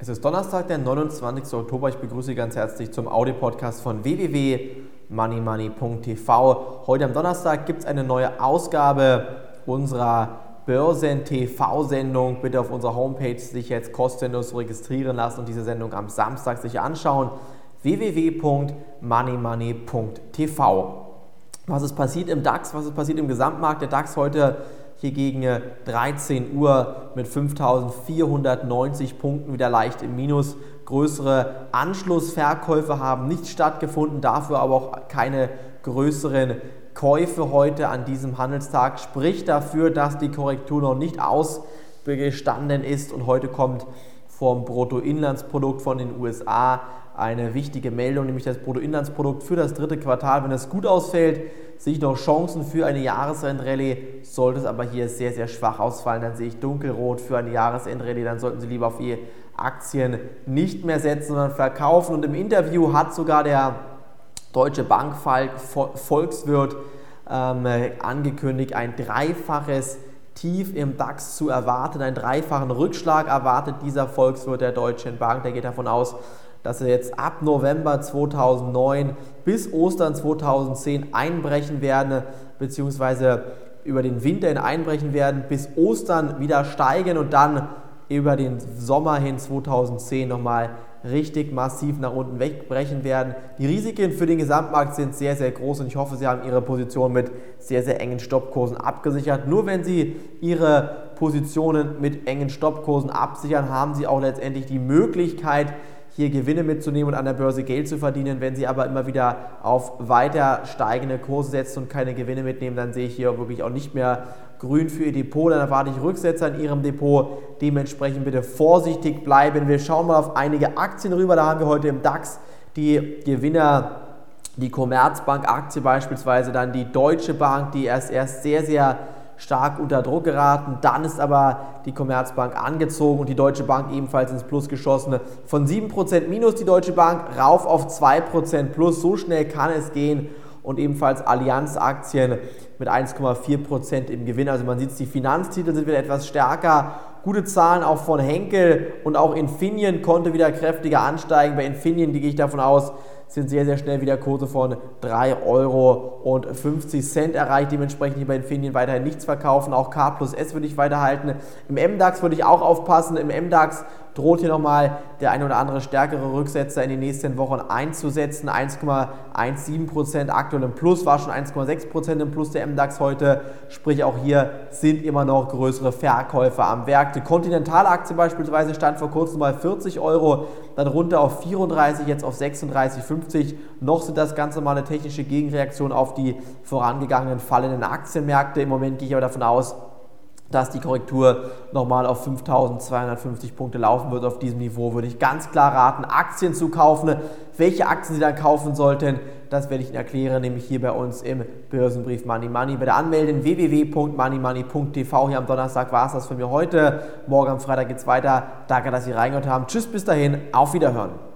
Es ist Donnerstag, der 29. Oktober. Ich begrüße Sie ganz herzlich zum Audio-Podcast von www.moneymoney.tv. Heute am Donnerstag gibt es eine neue Ausgabe unserer Börsen-TV-Sendung. Bitte auf unserer Homepage sich jetzt kostenlos registrieren lassen und diese Sendung am Samstag sich anschauen. www.moneymoney.tv. Was ist passiert im DAX? Was ist passiert im Gesamtmarkt? Der DAX heute hier gegen 13 Uhr mit 5490 Punkten wieder leicht im Minus. Größere Anschlussverkäufe haben nicht stattgefunden, dafür aber auch keine größeren Käufe heute an diesem Handelstag. Spricht dafür, dass die Korrektur noch nicht ausgestanden ist und heute kommt vom Bruttoinlandsprodukt von den USA eine wichtige Meldung, nämlich das Bruttoinlandsprodukt für das dritte Quartal. Wenn es gut ausfällt, sehe ich noch Chancen für eine Jahresendrallye. Sollte es aber hier sehr, sehr schwach ausfallen, dann sehe ich dunkelrot für eine Jahresendrallye. Dann sollten Sie lieber auf Ihre Aktien nicht mehr setzen, sondern verkaufen. Und im Interview hat sogar der Deutsche Bank Volkswirt ähm, angekündigt, ein dreifaches Tief im DAX zu erwarten. Einen dreifachen Rückschlag erwartet dieser Volkswirt der Deutschen Bank. Der geht davon aus, dass sie jetzt ab November 2009 bis Ostern 2010 einbrechen werden, beziehungsweise über den Winter hin einbrechen werden, bis Ostern wieder steigen und dann über den Sommer hin 2010 nochmal richtig massiv nach unten wegbrechen werden. Die Risiken für den Gesamtmarkt sind sehr, sehr groß und ich hoffe, Sie haben Ihre Position mit sehr, sehr engen Stoppkursen abgesichert. Nur wenn Sie Ihre Positionen mit engen Stoppkursen absichern, haben Sie auch letztendlich die Möglichkeit, hier Gewinne mitzunehmen und an der Börse Geld zu verdienen. Wenn Sie aber immer wieder auf weiter steigende Kurse setzen und keine Gewinne mitnehmen, dann sehe ich hier wirklich auch nicht mehr grün für Ihr Depot. Dann erwarte ich Rücksetzer in Ihrem Depot. Dementsprechend bitte vorsichtig bleiben. Wir schauen mal auf einige Aktien rüber. Da haben wir heute im DAX die Gewinner die Commerzbank-Aktie beispielsweise, dann die Deutsche Bank, die erst, erst sehr, sehr stark unter Druck geraten. Dann ist aber die Commerzbank angezogen und die Deutsche Bank ebenfalls ins Plus geschossen. Von 7% minus die Deutsche Bank rauf auf 2% plus. So schnell kann es gehen. Und ebenfalls Allianz-Aktien mit 1,4% im Gewinn. Also man sieht, die Finanztitel sind wieder etwas stärker. Gute Zahlen auch von Henkel und auch Infineon konnte wieder kräftiger ansteigen. Bei Infineon gehe ich davon aus, sind sehr, sehr schnell wieder Kurse von 3,50 Euro erreicht. Dementsprechend hier bei Infineon weiterhin nichts verkaufen. Auch K plus S würde ich weiterhalten. Im MDAX würde ich auch aufpassen. Im MDAX droht hier nochmal der ein oder andere stärkere Rücksetzer in den nächsten Wochen einzusetzen. 1,17% aktuell im Plus, war schon 1,6% im Plus der MDAX heute. Sprich, auch hier sind immer noch größere Verkäufer am Werk. Die Continental-Aktie beispielsweise stand vor kurzem bei 40 Euro, dann runter auf 34, jetzt auf 36,50. Noch sind das ganz normale technische Gegenreaktionen auf die vorangegangenen fallenden Aktienmärkte. Im Moment gehe ich aber davon aus, dass die Korrektur nochmal auf 5250 Punkte laufen wird. Auf diesem Niveau würde ich ganz klar raten, Aktien zu kaufen. Welche Aktien Sie dann kaufen sollten, das werde ich Ihnen erklären, nämlich hier bei uns im Börsenbrief Money Money. Bitte anmelden www.moneymoney.tv. Hier am Donnerstag war es das von mir heute. Morgen am Freitag geht es weiter. Danke, dass Sie reingehört haben. Tschüss, bis dahin. Auf Wiederhören.